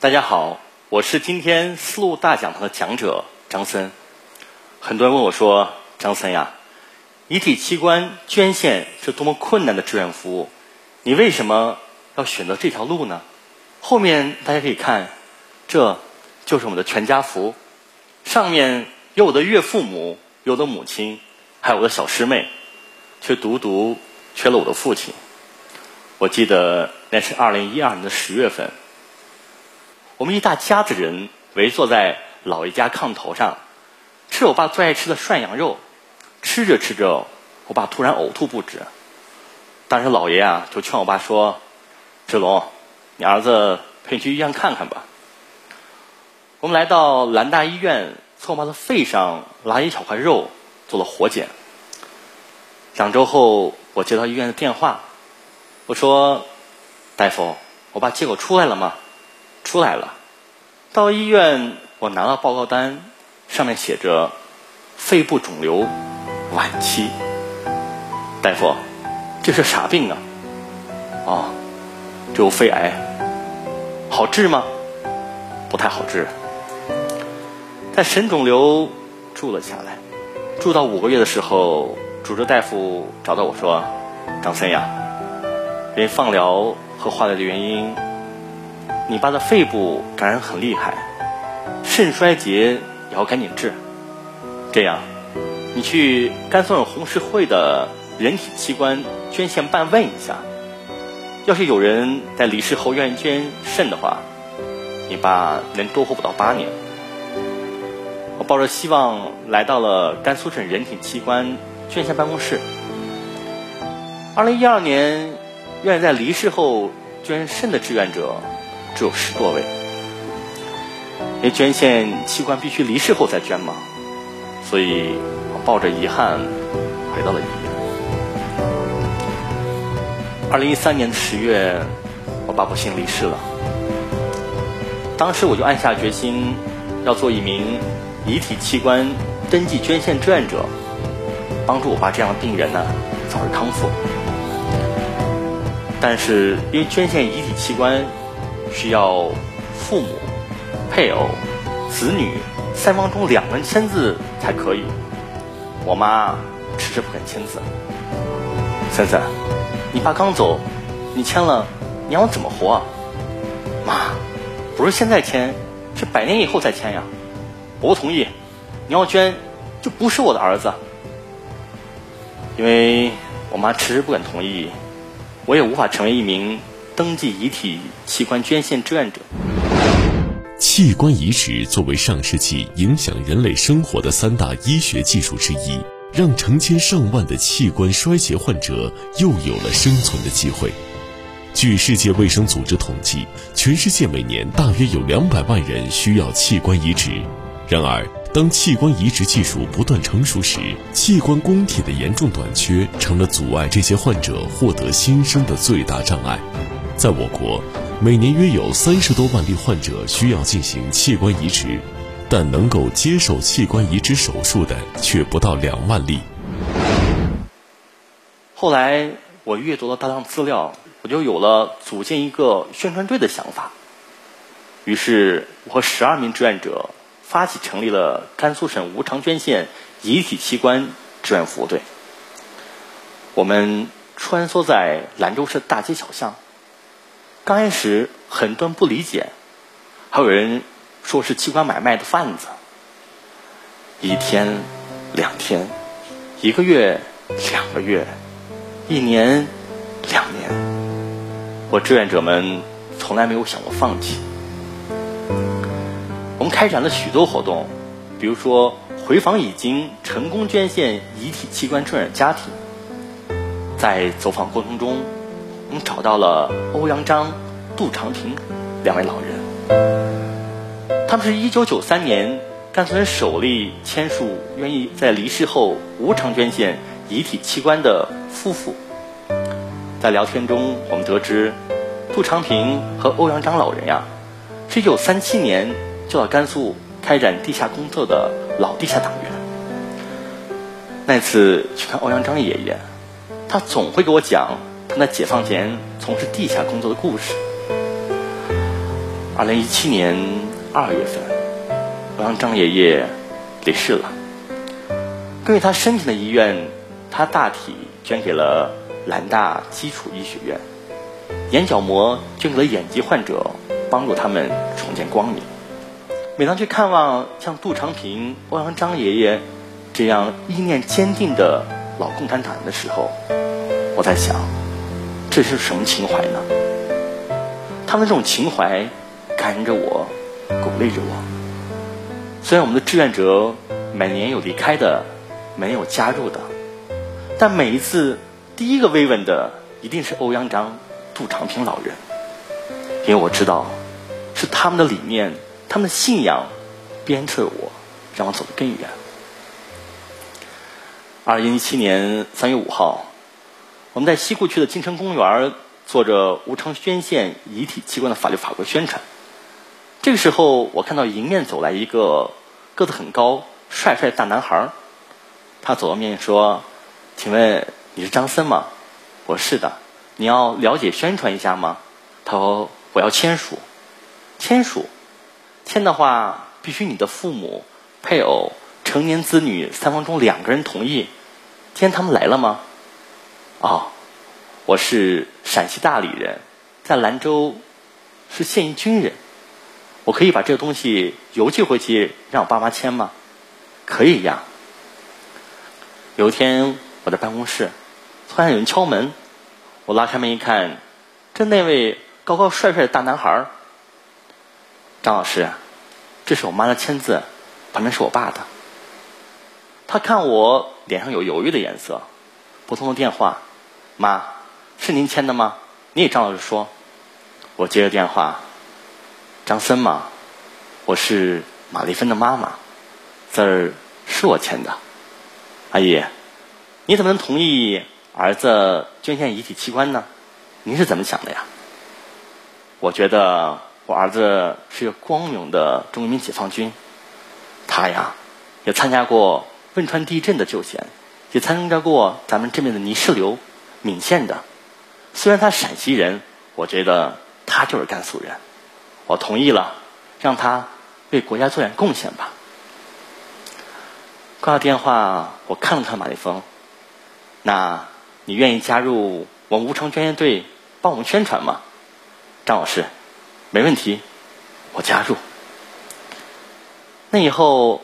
大家好，我是今天丝路大讲堂的讲者张森。很多人问我说：“张森呀，遗体器官捐献是多么困难的志愿服务，你为什么要选择这条路呢？”后面大家可以看，这就是我们的全家福，上面有我的岳父母，有我的母亲，还有我的小师妹，却独独缺了我的父亲。我记得那是二零一二年的十月份。我们一大家子人围坐在姥爷家炕头上，吃我爸最爱吃的涮羊肉。吃着吃着，我爸突然呕吐不止。当时姥爷啊就劝我爸说：“志龙，你儿子陪你去医院看看吧。”我们来到兰大医院，从我爸的肺上拉一小块肉做了活检。两周后，我接到医院的电话，我说：“大夫，我爸结果出来了吗？”出来了，到医院我拿了报告单，上面写着肺部肿瘤晚期。大夫，这是啥病啊？哦，这有肺癌，好治吗？不太好治。在神肿瘤住了下来，住到五个月的时候，主治大夫找到我说：“张森呀，因为放疗和化疗的原因。”你爸的肺部感染很厉害，肾衰竭也要赶紧治。这样，你去甘肃省红十字会的人体器官捐献办问一下。要是有人在离世后愿意捐肾的话，你爸能多活不到八年。我抱着希望来到了甘肃省人体器官捐献办公室。二零一二年，愿意在离世后捐肾的志愿者。只有十多位，因为捐献器官必须离世后再捐嘛，所以我抱着遗憾回到了医院。二零一三年的十月，我爸不幸离世了。当时我就暗下决心，要做一名遗体器官登记捐献志愿者，帮助我爸这样的病人呢早日康复。但是因为捐献遗体器官。需要父母、配偶、子女三方中两人签字才可以。我妈迟迟不肯签字。森森，你爸刚走，你签了，你让我怎么活啊？妈，不是现在签，是百年以后再签呀。我不同意，你要捐，就不是我的儿子。因为我妈迟迟不肯同意，我也无法成为一名。登记遗体器官捐献志愿者。器官移植作为上世纪影响人类生活的三大医学技术之一，让成千上万的器官衰竭患者又有了生存的机会。据世界卫生组织统计，全世界每年大约有两百万人需要器官移植。然而，当器官移植技术不断成熟时，器官供体的严重短缺成了阻碍这些患者获得新生的最大障碍。在我国，每年约有三十多万例患者需要进行器官移植，但能够接受器官移植手术的却不到两万例。后来我阅读了大量资料，我就有了组建一个宣传队的想法。于是，我和十二名志愿者发起成立了甘肃省无偿捐献遗体器官志愿服务队。我们穿梭在兰州市大街小巷。刚开始很多人不理解，还有人说是器官买卖的贩子。一天、两天、一个月、两个月、一年、两年，我志愿者们从来没有想过放弃。我们开展了许多活动，比如说回访已经成功捐献遗体器官志愿者家庭，在走访过程中。我们找到了欧阳章、杜长平两位老人，他们是一九九三年甘肃人首例签署愿意在离世后无偿捐献遗体器官的夫妇。在聊天中，我们得知，杜长平和欧阳章老人呀，是一九三七年就到甘肃开展地下工作的老地下党员。那次去看欧阳章爷爷，他总会给我讲。他在解放前从事地下工作的故事。二零一七年二月份，我让张爷爷离世了。根据他申请的遗愿，他大体捐给了兰大基础医学院，眼角膜捐给了眼疾患者，帮助他们重见光明。每当去看望像杜长平、欧阳张爷爷这样意念坚定的老共产党人的时候，我在想，这是什么情怀呢？他们这种情怀感染着我，鼓励着我。虽然我们的志愿者每年有离开的，没有加入的，但每一次第一个慰问的一定是欧阳章、杜长平老人，因为我知道是他们的理念。他们的信仰鞭策我，让我走得更远。二零一七年三月五号，我们在西固区的金城公园做着吴昌宣县遗体器官的法律法规宣传。这个时候，我看到迎面走来一个个子很高、帅帅的大男孩他走到面前说：“请问你是张森吗？”我说：“是的。”你要了解宣传一下吗？他说：“我要签署。”签署。签的话，必须你的父母、配偶、成年子女三方中两个人同意。今天他们来了吗？哦，我是陕西大理人，在兰州是现役军人。我可以把这个东西邮寄回去，让我爸妈签吗？可以呀。有一天我在办公室，突然有人敲门，我拉开门一看，这那位高高帅帅的大男孩儿。张老师，这是我妈的签字，旁边是我爸的。他看我脸上有犹豫的颜色，拨通了电话：“妈，是您签的吗？”你也张老师说。我接着电话：“张森吗？我是马丽芬的妈妈，字儿是我签的。阿姨，你怎么能同意儿子捐献遗体器官呢？您是怎么想的呀？”我觉得。我儿子是个光荣的中国人民解放军，他呀也参加过汶川地震的救险，也参加过咱们这边的泥石流、岷县的。虽然他陕西人，我觉得他就是甘肃人。我同意了，让他为国家做点贡献吧。挂了电话，我看了看马立峰，那你愿意加入我们吴昌捐献队，帮我们宣传吗？张老师。没问题，我加入。那以后，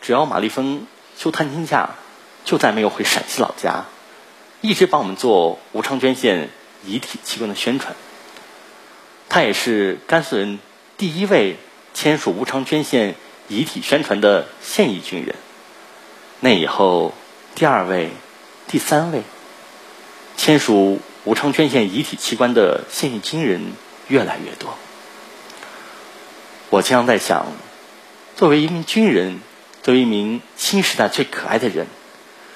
只要马立峰休探亲假，就再没有回陕西老家，一直帮我们做吴昌捐献遗体器官的宣传。他也是甘肃人第一位签署无偿捐献遗体宣传的现役军人。那以后，第二位、第三位签署无偿捐献遗体器官的现役军人越来越多。我经常在想，作为一名军人，作为一名新时代最可爱的人，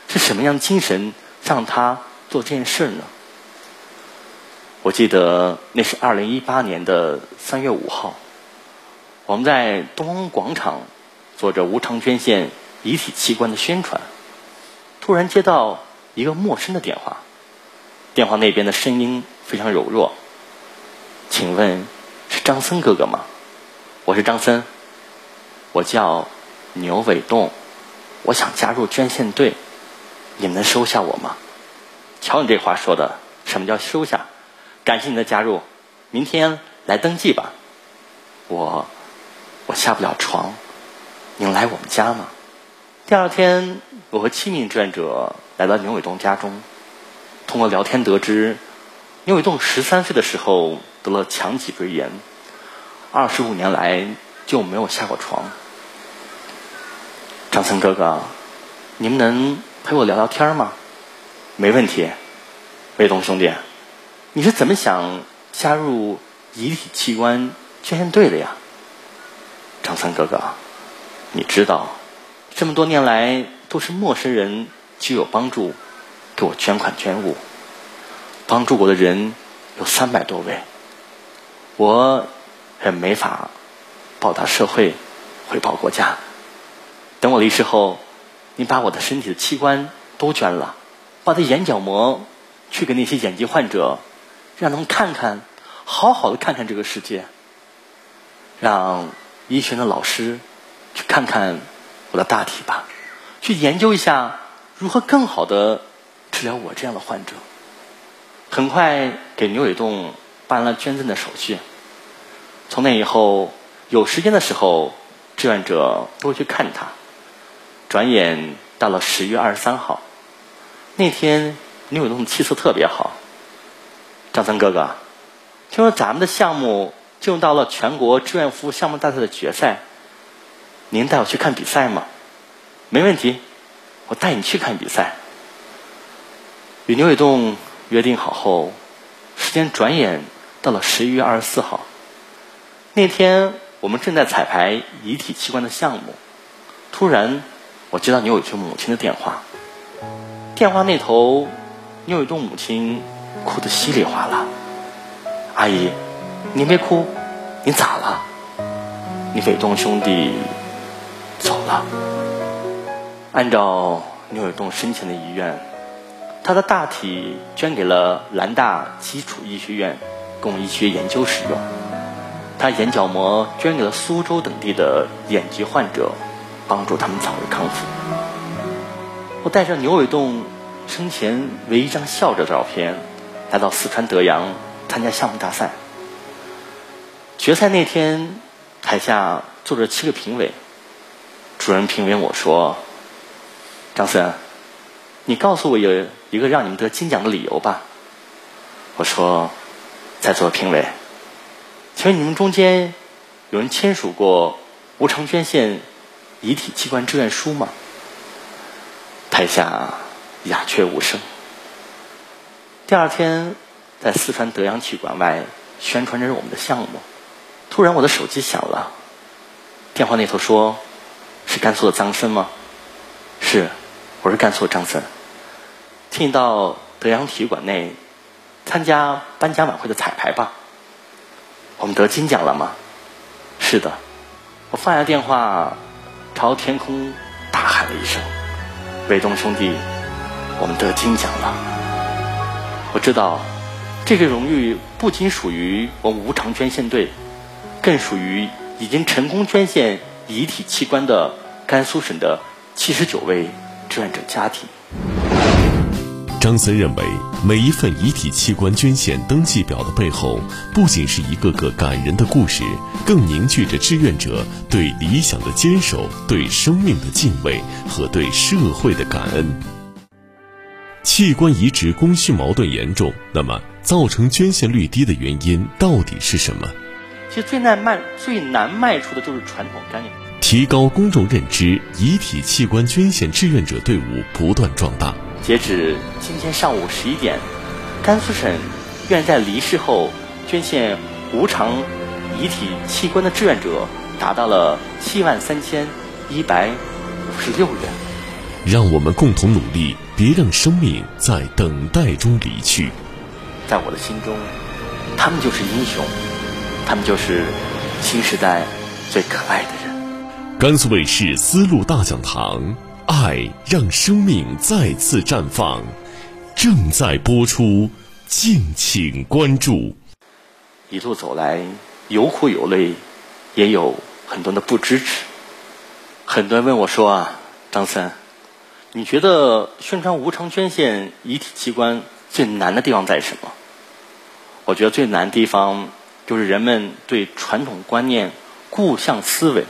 是什么样的精神让他做这件事呢？我记得那是二零一八年的三月五号，我们在东方广场做着无偿捐献遗体器官的宣传，突然接到一个陌生的电话，电话那边的声音非常柔弱，请问是张森哥哥吗？我是张森，我叫牛伟栋，我想加入捐献队，你们能收下我吗？瞧你这话说的，什么叫收下？感谢你的加入，明天来登记吧。我我下不了床，您来我们家吗？第二天，我和七名志愿者来到牛伟栋家中，通过聊天得知，牛伟栋十三岁的时候得了强脊椎炎。二十五年来就没有下过床，张森哥哥，你们能陪我聊聊天吗？没问题，卫东兄弟，你是怎么想加入遗体器官捐献队的呀？张三哥哥，你知道，这么多年来都是陌生人给我帮助，给我捐款捐物，帮助我的人有三百多位，我。也没法报答社会、回报国家。等我离世后，你把我的身体的器官都捐了，把的眼角膜去给那些眼疾患者，让他们看看，好好的看看这个世界。让医学的老师去看看我的大体吧，去研究一下如何更好的治疗我这样的患者。很快给牛伟栋办了捐赠的手续。从那以后，有时间的时候，志愿者都会去看他。转眼到了十月二十三号，那天牛伟栋的气色特别好。张三哥哥，听说咱们的项目进入到了全国志愿服务项目大赛的决赛，您带我去看比赛吗？没问题，我带你去看比赛。与牛伟栋。约定好后，时间转眼到了十一月二十四号。那天我们正在彩排遗体器官的项目，突然我接到牛伟栋母亲的电话。电话那头，牛伟栋母亲哭得稀里哗啦。阿姨，您别哭，你咋了？你伟栋兄弟走了。按照牛伟栋生前的遗愿。他的大体捐给了兰大基础医学院，供医学研究使用。他眼角膜捐给了苏州等地的眼疾患者，帮助他们早日康复。我带着牛伟栋生前唯一一张笑着的照片，来到四川德阳参加项目大赛。决赛那天，台下坐着七个评委。主任评委我说：“张森，你告诉我有。”一个让你们得金奖的理由吧。我说，在座的评委，请问你们中间有人签署过无偿捐献遗体器官志愿书吗？台下鸦雀无声。第二天，在四川德阳体育馆外宣传着我们的项目，突然我的手机响了，电话那头说：“是甘肃的张森吗？”“是，我是甘肃的张森。”请你到德阳体育馆内参加颁奖晚会的彩排吧。我们得金奖了吗？是的。我放下电话，朝天空大喊了一声：“伟东兄弟，我们得金奖了！”我知道，这个荣誉不仅属于我们无偿捐献队，更属于已经成功捐献遗体器官的甘肃省的七十九位志愿者家庭。张森认为，每一份遗体器官捐献登记表的背后，不仅是一个个感人的故事，更凝聚着志愿者对理想的坚守、对生命的敬畏和对社会的感恩。器官移植供需矛盾严重，那么造成捐献率低的原因到底是什么？其实最难卖、最难卖出的就是传统观念。提高公众认知，遗体器官捐献志愿者队伍不断壮大。截止今天上午十一点，甘肃省愿在离世后捐献无偿遗体器官的志愿者达到了七万三千一百五十六人。让我们共同努力，别让生命在等待中离去。在我的心中，他们就是英雄，他们就是新时代最可爱的人。甘肃卫视丝路大讲堂。爱让生命再次绽放，正在播出，敬请关注。一路走来，有苦有累，也有很多的不支持。很多人问我说：“啊，张三，你觉得宣传无偿捐献遗体器官最难的地方在什么？”我觉得最难的地方就是人们对传统观念固向思维，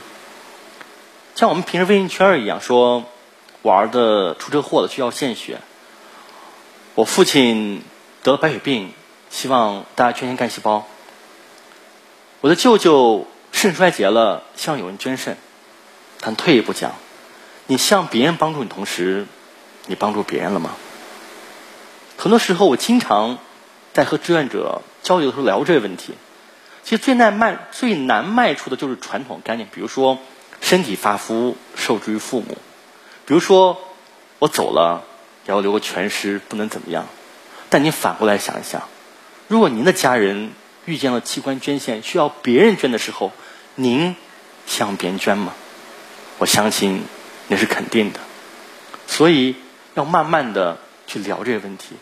像我们平时微信圈一样说。玩儿子出车祸了，需要献血。我父亲得了白血病，希望大家捐献干细胞。我的舅舅肾衰竭了，希望有人捐肾。但退一步讲，你希望别人帮助你，同时你帮助别人了吗？很多时候，我经常在和志愿者交流的时候聊这个问题。其实最难迈、最难迈出的就是传统概念，比如说身体发肤受之于父母。比如说，我走了，要留个全尸，不能怎么样。但您反过来想一想，如果您的家人遇见了器官捐献需要别人捐的时候，您向别人捐吗？我相信那是肯定的。所以要慢慢的去聊这个问题，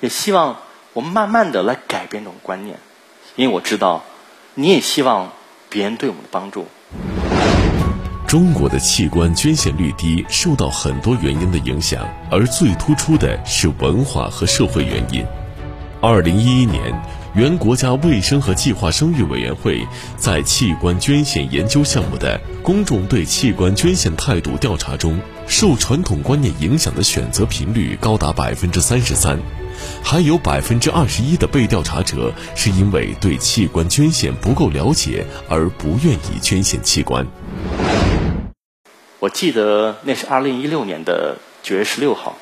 也希望我们慢慢的来改变这种观念，因为我知道你也希望别人对我们的帮助。中国的器官捐献率低，受到很多原因的影响，而最突出的是文化和社会原因。二零一一年，原国家卫生和计划生育委员会在器官捐献研究项目的公众对器官捐献态度调查中，受传统观念影响的选择频率高达百分之三十三，还有百分之二十一的被调查者是因为对器官捐献不够了解而不愿意捐献器官。我记得那是二零一六年的九月十六号，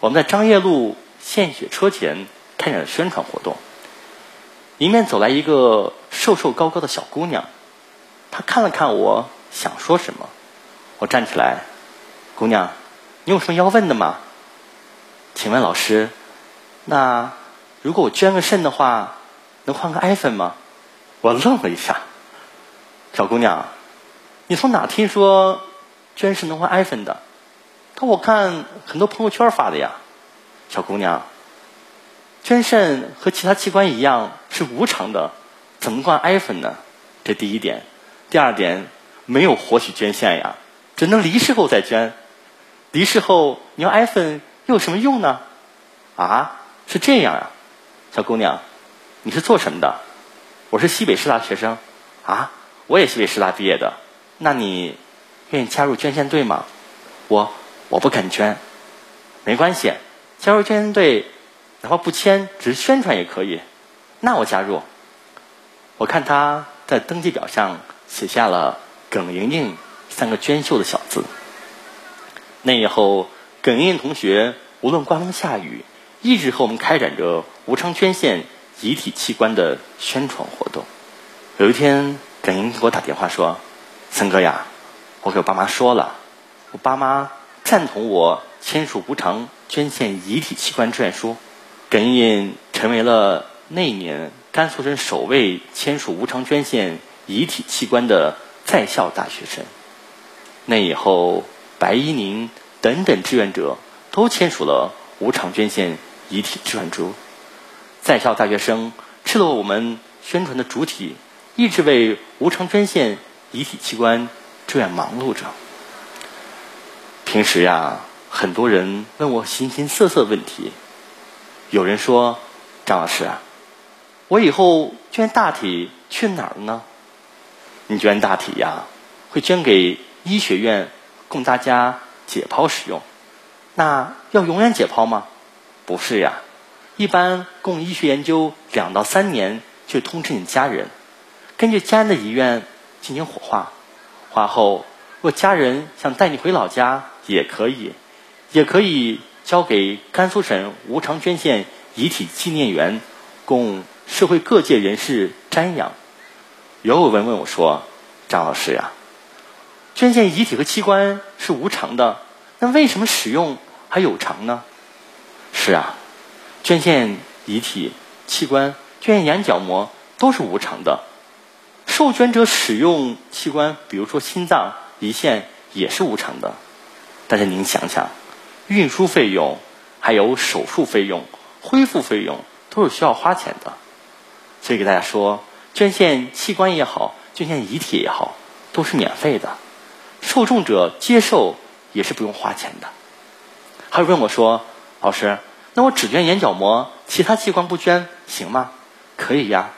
我们在张掖路献血车前开展宣传活动。迎面走来一个瘦瘦高高的小姑娘，她看了看我，想说什么。我站起来，姑娘，你有什么要问的吗？请问老师，那如果我捐个肾的话，能换个 iPhone 吗？我愣了一下，小姑娘，你从哪听说？捐肾能换 iPhone 的，他我看很多朋友圈发的呀，小姑娘，捐肾和其他器官一样是无偿的，怎么换 iPhone 呢？这第一点，第二点，没有活体捐献呀，只能离世后再捐，离世后你要 iPhone 又有什么用呢？啊，是这样啊，小姑娘，你是做什么的？我是西北师大学生，啊，我也西北师大毕业的，那你？愿意加入捐献队吗？我我不肯捐，没关系，加入捐献队，哪怕不签，只是宣传也可以。那我加入。我看他在登记表上写下了“耿莹莹”三个娟秀的小字。那以后，耿莹莹同学无论刮风下雨，一直和我们开展着无偿捐献遗体器官的宣传活动。有一天，耿莹莹给我打电话说：“森哥呀。”我给我爸妈说了，我爸妈赞同我签署无偿捐献遗体器官志愿书，耿莹莹成为了那年甘肃省首位签署无偿捐献遗体器官的在校大学生。那以后，白一宁等等志愿者都签署了无偿捐献遗体志愿书。在校大学生吃了我们宣传的主体，一直为无偿捐献遗体器官。志愿忙碌着。平时呀，很多人问我形形色色的问题。有人说：“张老师，我以后捐大体去哪儿呢？”你捐大体呀，会捐给医学院供大家解剖使用。那要永远解剖吗？不是呀，一般供医学研究两到三年，就通知你家人，根据家人的遗愿进行火化。化后，若家人想带你回老家，也可以，也可以交给甘肃省无偿捐献遗体纪念园，供社会各界人士瞻仰。有人问我说：“张老师呀，捐献遗体和器官是无偿的，那为什么使用还有偿呢？”是啊，捐献遗体、器官、捐献眼角膜都是无偿的。受捐者使用器官，比如说心脏、胰腺，也是无偿的。但是您想想，运输费用、还有手术费用、恢复费用，都是需要花钱的。所以给大家说，捐献器官也好，捐献遗体也好，都是免费的。受众者接受也是不用花钱的。还有问我说：“老师，那我只捐眼角膜，其他器官不捐行吗？”可以呀。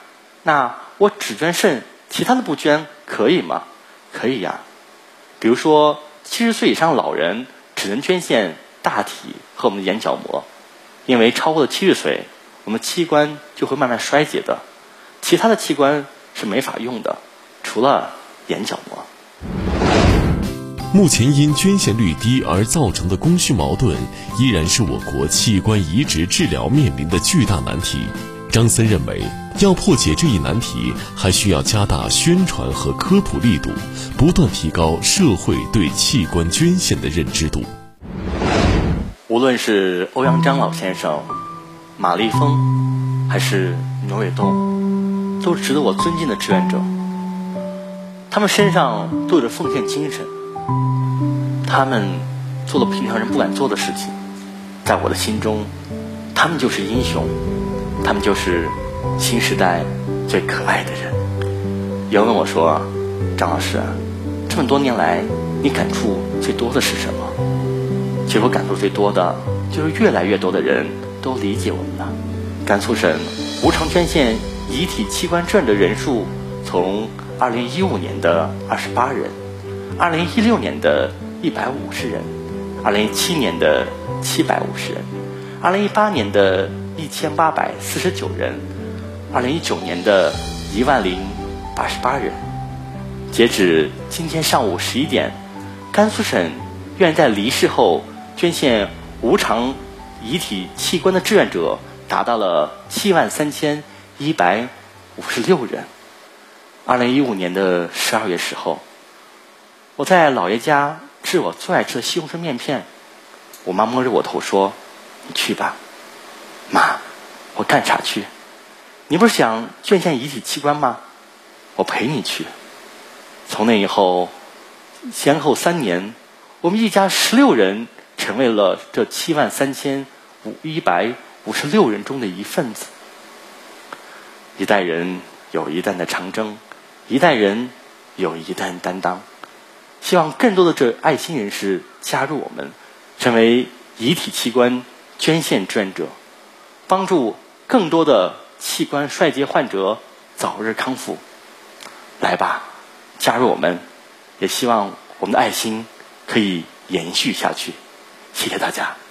那我只捐肾。其他的不捐可以吗？可以呀。比如说，七十岁以上老人只能捐献大体和我们的眼角膜，因为超过了七十岁，我们器官就会慢慢衰竭的。其他的器官是没法用的，除了眼角膜。目前因捐献率低而造成的供需矛盾，依然是我国器官移植治疗面临的巨大难题。张森认为，要破解这一难题，还需要加大宣传和科普力度，不断提高社会对器官捐献的认知度。无论是欧阳张老先生、马立峰，还是牛伟东，都是值得我尊敬的志愿者。他们身上都有着奉献精神，他们做了平常人不敢做的事情，在我的心中，他们就是英雄。他们就是新时代最可爱的人。有人问我说：“张老师，这么多年来，你感触最多的是什么？”其实我感触最多的，就是越来越多的人都理解我们了。甘肃省无偿捐献遗体器官志愿的人数，从2015年的28人，2016年的150人，2017年的750人，2018年的1849人，2019年的1万零88人。截止今天上午十一点，甘肃省愿在离世后捐献无偿遗体器官的志愿者。达到了七万三千一百五十六人。二零一五年的十二月时候，我在姥爷家吃我最爱吃的西红柿面片，我妈摸着我头说：“你去吧，妈，我干啥去？你不是想捐献遗体器官吗？我陪你去。”从那以后，先后三年，我们一家十六人成为了这七万三千五一百。五十六人中的一份子，一代人有一代的长征，一代人有一代担当。希望更多的这爱心人士加入我们，成为遗体器官捐献志愿者，帮助更多的器官衰竭患者早日康复。来吧，加入我们，也希望我们的爱心可以延续下去。谢谢大家。